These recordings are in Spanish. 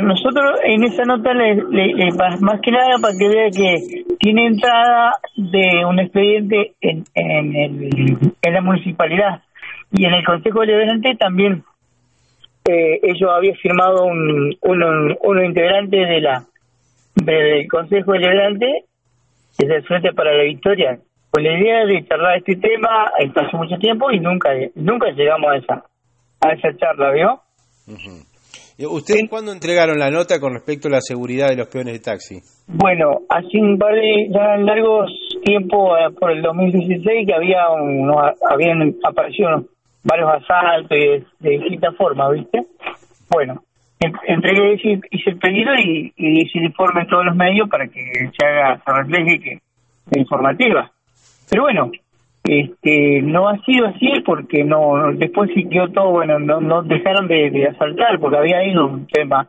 Nosotros en esa nota, le, más que nada para que vea que tiene entrada de un expediente en, en, el, en la municipalidad y en el Consejo Deliberante también eh, ellos habían firmado un, uno, integrante de la del Consejo Deliberante es el Frente para la Victoria con la idea de charlar este tema pasó mucho tiempo y nunca nunca llegamos a esa a esa charla ¿vio? ¿Ustedes cuándo entregaron la nota con respecto a la seguridad de los peones de taxi? Bueno, hace un par de ya largos tiempo, eh, por el 2016, que había habían aparecido varios asaltos y de, distintas formas, ¿viste? Bueno, entregué, hice el pedido y, hice el informe en todos los medios para que se haga, se refleje que la informativa. Pero bueno, este no ha sido así porque no después quedó todo bueno no, no dejaron de, asaltar porque había ido un tema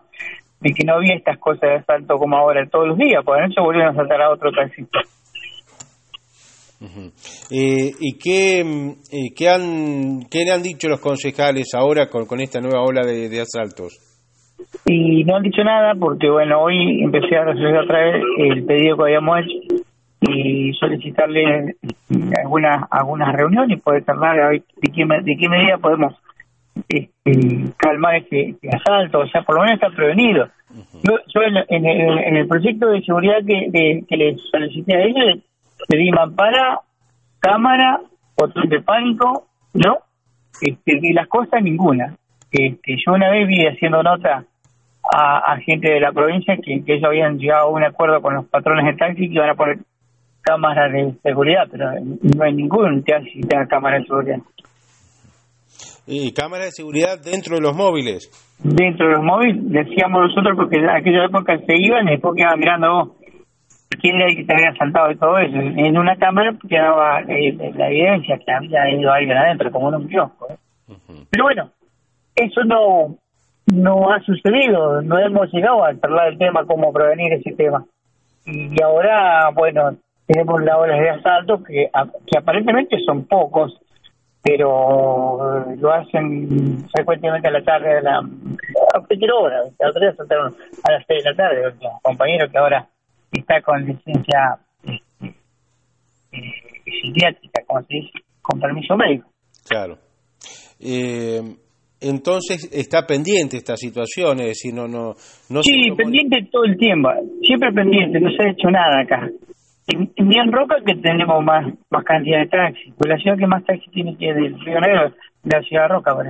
de que no había estas cosas de asalto como ahora todos los días por eso volvieron a asaltar a otro taxista. Eh, ¿Y qué, eh, qué, han, qué le han dicho los concejales ahora con, con esta nueva ola de, de, asaltos? Y no han dicho nada porque, bueno, hoy empecé a recibir otra vez el pedido que habíamos hecho y solicitarle algunas algunas reuniones poder tardar a ver de qué, de qué medida podemos este, calmar este, este, asalto, o sea, por lo menos estar prevenido. Yo, en, el, proyecto de seguridad que, de, que le solicité a ellos, pedí mampara, cámara, botón de pánico, ¿no? Este, y las cosas ninguna. Este, yo una vez vi haciendo nota a, gente de la provincia que, que ellos habían llegado a un acuerdo con los patrones de taxi que iban a poner cámaras de seguridad, pero no hay ningún que tenga cámara de seguridad. ¿Y cámaras de seguridad dentro de los móviles? Dentro de los móviles, decíamos nosotros, porque en aquella época se iban y después quedaban mirando vos quién era el que te había saltado y todo eso. En una cámara quedaba eh, la evidencia que había ido alguien adentro, como en un kiosco. ¿eh? Pero bueno, eso no no ha sucedido, no hemos llegado a hablar del tema, cómo prevenir ese tema. Y ahora, bueno, tenemos las olas de asalto que, que aparentemente son pocos, pero lo hacen frecuentemente a la tarde, a, la, a cualquier hora. La otra vez saltaron a las 6 de la tarde, los compañeros que ahora está con licencia este, eh, psiquiátrica, como se dice, con permiso médico. Claro. Eh, entonces está pendiente esta situación, es decir, no... no, no sí, pendiente todo el tiempo, siempre pendiente, no se ha hecho nada acá. En, Bien Roca que tenemos más más cantidad de taxis, pues la ciudad que más taxis tiene que es del Río Negro, la ciudad de Roca,